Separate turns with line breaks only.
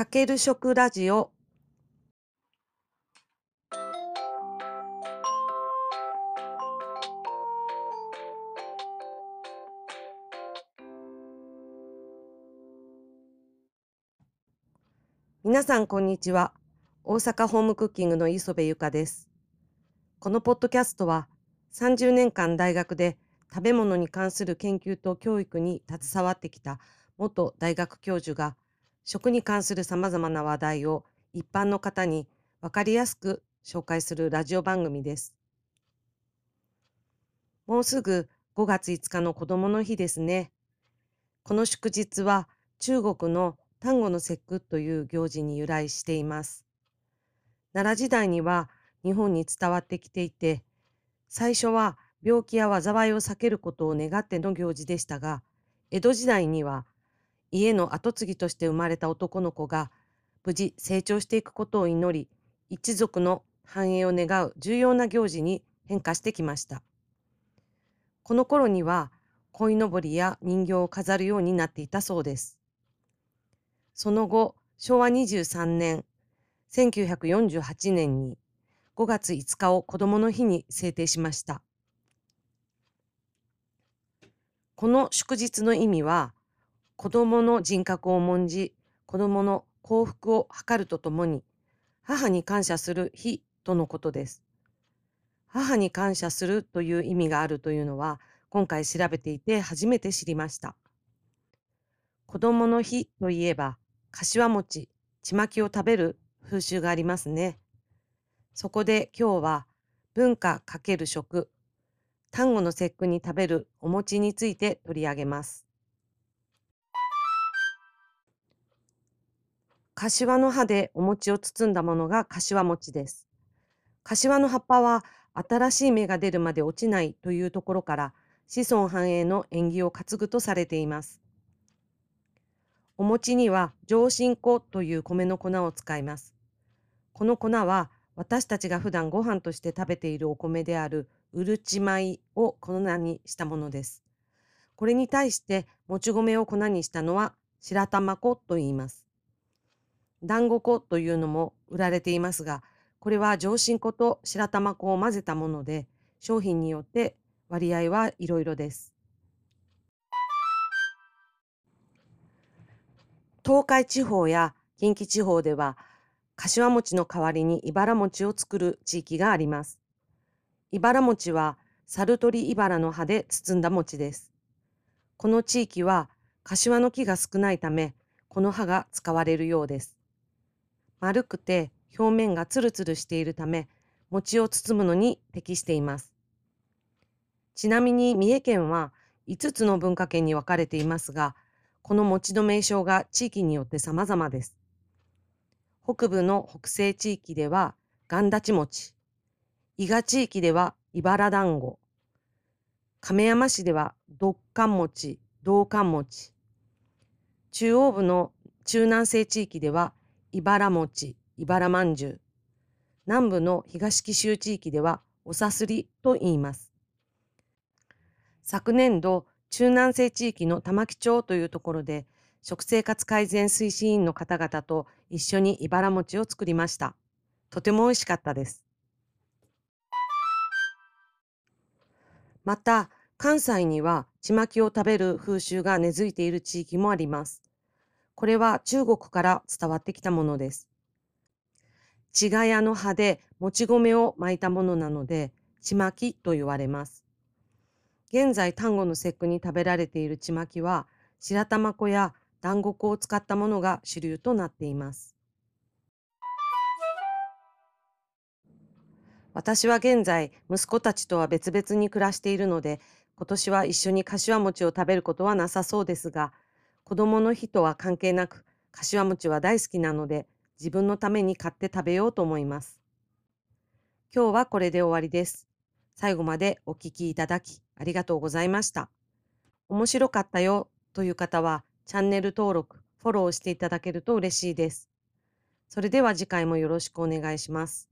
かける食ラジオ。皆さんこんにちは。大阪ホームクッキングの磯部ゆかです。このポッドキャストは30年間大学で食べ物に関する研究と教育に携わってきた元大学教授が食に関するさまざまな話題を一般の方に分かりやすく紹介するラジオ番組です。もうすぐ5月5日の子供の日ですね。この祝日は中国の端午の節句という行事に由来しています。奈良時代には日本に伝わってきていて、最初は病気や災いを避けることを願っての行事でしたが、江戸時代には家の跡継ぎとして生まれた男の子が無事成長していくことを祈り、一族の繁栄を願う重要な行事に変化してきました。この頃には、鯉のぼりや人形を飾るようになっていたそうです。その後、昭和23年、1948年に5月5日を子どもの日に制定しました。この祝日の意味は、子供の人格を重んじ、子供の幸福を図るとともに、母に感謝する日とのことです。母に感謝するという意味があるというのは、今回調べていて初めて知りました。子供の日といえば、柏餅、ちまきを食べる風習がありますね。そこで今日は文化×食、端午の節句に食べるお餅について取り上げます。柏の葉でお餅を包んだものが柏餅です。柏の葉っぱは新しい芽が出るまで落ちないというところから子孫繁栄の縁起を担ぐとされています。お餅には上新粉という米の粉を使います。この粉は私たちが普段ご飯として食べているお米であるうるち米を粉にしたものです。これに対してもち米を粉にしたのは白玉粉と言います。団子粉というのも売られていますが、これは上新粉と白玉粉を混ぜたもので、商品によって割合はいろいろです。東海地方や近畿地方では、柏餅の代わりに茨餅を作る地域があります。茨餅は猿取茨の葉で包んだ餅です。この地域は柏の木が少ないため、この葉が使われるようです。丸くて表面がツルツルしているため、餅を包むのに適しています。ちなみに三重県は5つの文化圏に分かれていますが、この餅の名称が地域によって様々です。北部の北西地域ではガンダチ餅、伊賀地域では茨団子、亀山市では独寒餅、銅寒餅、中央部の中南西地域では茨餅、茨まんじゅう。南部の東紀州地域ではおさすりと言います。昨年度、中南西地域の玉城町というところで、食生活改善推進員の方々と一緒に茨餅を作りました。とても美味しかったです。また、関西にはちまきを食べる風習が根付いている地域もあります。これは中国から伝わってきたものです。ちがやの葉でもち米を巻いたものなので、ちまきと言われます。現在、端午の節句に食べられているちまきは、白玉粉や団子粉を使ったものが主流となっています。私は現在、息子たちとは別々に暮らしているので、今年は一緒に柏餅を食べることはなさそうですが、子供の日とは関係なく、柏餅は大好きなので、自分のために買って食べようと思います。今日はこれで終わりです。最後までお聞きいただきありがとうございました。面白かったよという方は、チャンネル登録、フォローしていただけると嬉しいです。それでは次回もよろしくお願いします。